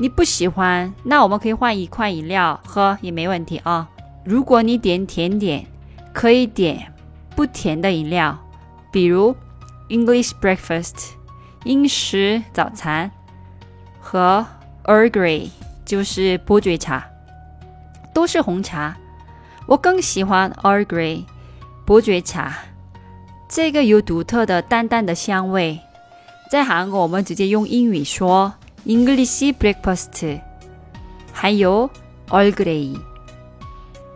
你不喜欢，那我们可以换一款饮料喝也没问题啊。如果你点甜点，可以点不甜的饮料，比如 English breakfast 英式早餐和 Earl Grey 就是伯爵茶，都是红茶。我更喜欢 Earl Grey 伯爵茶，这个有独特的淡淡的香味。在韩国，我们直接用英语说。English breakfast，还有 All Grey。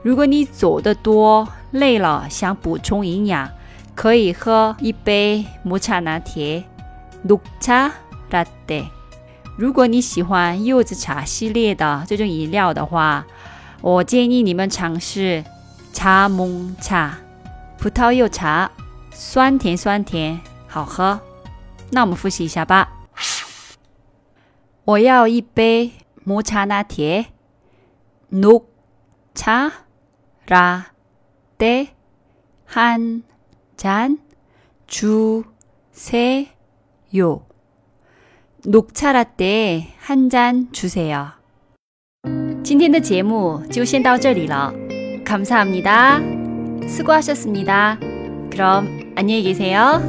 如果你走得多累了，想补充营养，可以喝一杯抹茶拿铁 n o cha latte。如果你喜欢柚子茶系列的这种饮料的话，我建议你们尝试茶檬茶，葡萄柚茶，酸甜酸甜，好喝。那我们复习一下吧。 我要一杯抹茶拿铁，녹차라떼한잔주세 요。 녹차라떼한잔주세 요。 今天的节目就先到这里了，감사합니 다， 수고하셨습니 다， 그럼안녕히계세 요。